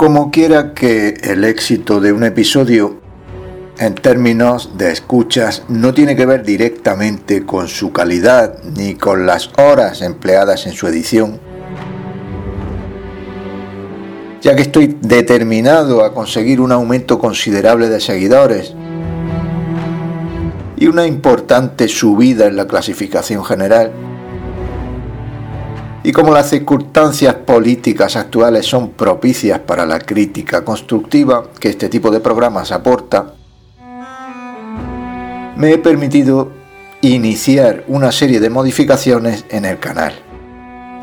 como quiera que el éxito de un episodio en términos de escuchas no tiene que ver directamente con su calidad ni con las horas empleadas en su edición, ya que estoy determinado a conseguir un aumento considerable de seguidores y una importante subida en la clasificación general. Y como las circunstancias políticas actuales son propicias para la crítica constructiva que este tipo de programas aporta, me he permitido iniciar una serie de modificaciones en el canal.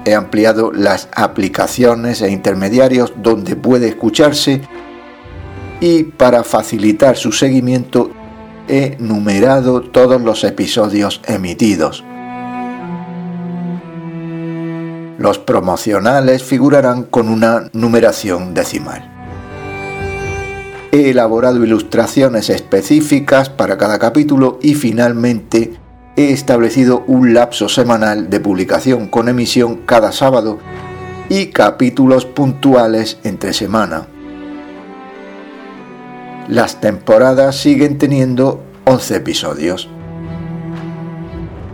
He ampliado las aplicaciones e intermediarios donde puede escucharse y para facilitar su seguimiento he numerado todos los episodios emitidos. Los promocionales figurarán con una numeración decimal. He elaborado ilustraciones específicas para cada capítulo y finalmente he establecido un lapso semanal de publicación con emisión cada sábado y capítulos puntuales entre semana. Las temporadas siguen teniendo 11 episodios.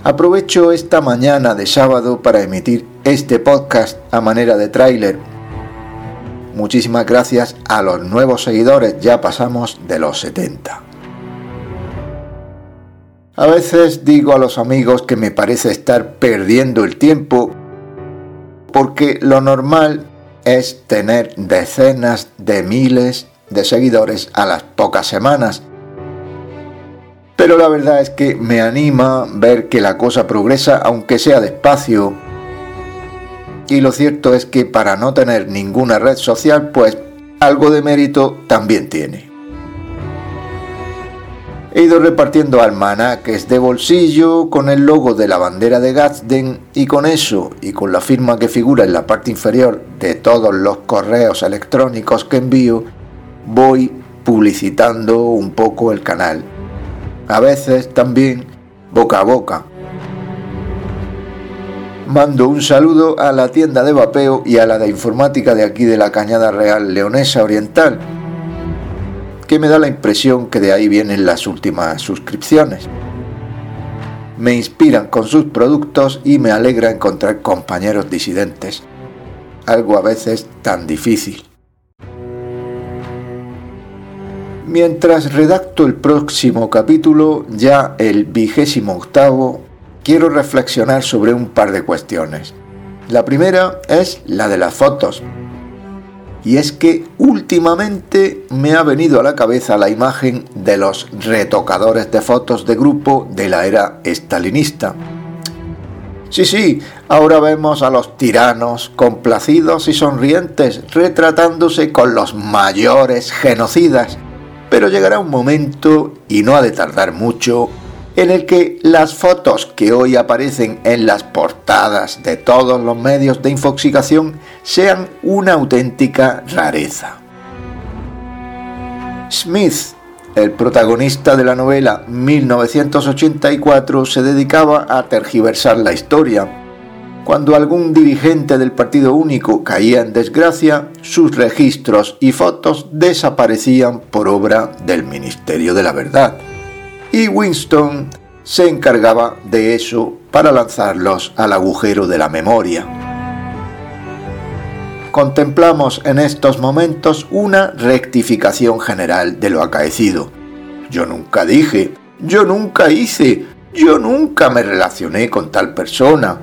Aprovecho esta mañana de sábado para emitir este podcast a manera de tráiler. Muchísimas gracias a los nuevos seguidores, ya pasamos de los 70. A veces digo a los amigos que me parece estar perdiendo el tiempo porque lo normal es tener decenas de miles de seguidores a las pocas semanas. Pero la verdad es que me anima ver que la cosa progresa aunque sea despacio. Y lo cierto es que para no tener ninguna red social, pues algo de mérito también tiene. He ido repartiendo almanaques de bolsillo con el logo de la bandera de Gadsden y con eso y con la firma que figura en la parte inferior de todos los correos electrónicos que envío, voy publicitando un poco el canal. A veces también boca a boca. Mando un saludo a la tienda de vapeo y a la de informática de aquí de la Cañada Real Leonesa Oriental, que me da la impresión que de ahí vienen las últimas suscripciones. Me inspiran con sus productos y me alegra encontrar compañeros disidentes, algo a veces tan difícil. Mientras redacto el próximo capítulo, ya el vigésimo octavo, quiero reflexionar sobre un par de cuestiones. La primera es la de las fotos. Y es que últimamente me ha venido a la cabeza la imagen de los retocadores de fotos de grupo de la era estalinista. Sí, sí, ahora vemos a los tiranos complacidos y sonrientes retratándose con los mayores genocidas pero llegará un momento, y no ha de tardar mucho, en el que las fotos que hoy aparecen en las portadas de todos los medios de infoxicación sean una auténtica rareza. Smith, el protagonista de la novela 1984, se dedicaba a tergiversar la historia cuando algún dirigente del Partido Único caía en desgracia, sus registros y fotos desaparecían por obra del Ministerio de la Verdad. Y Winston se encargaba de eso para lanzarlos al agujero de la memoria. Contemplamos en estos momentos una rectificación general de lo acaecido. Yo nunca dije, yo nunca hice, yo nunca me relacioné con tal persona,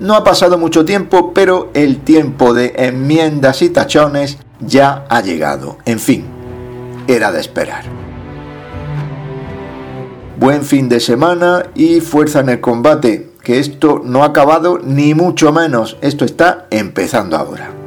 no ha pasado mucho tiempo, pero el tiempo de enmiendas y tachones ya ha llegado. En fin, era de esperar. Buen fin de semana y fuerza en el combate, que esto no ha acabado ni mucho menos, esto está empezando ahora.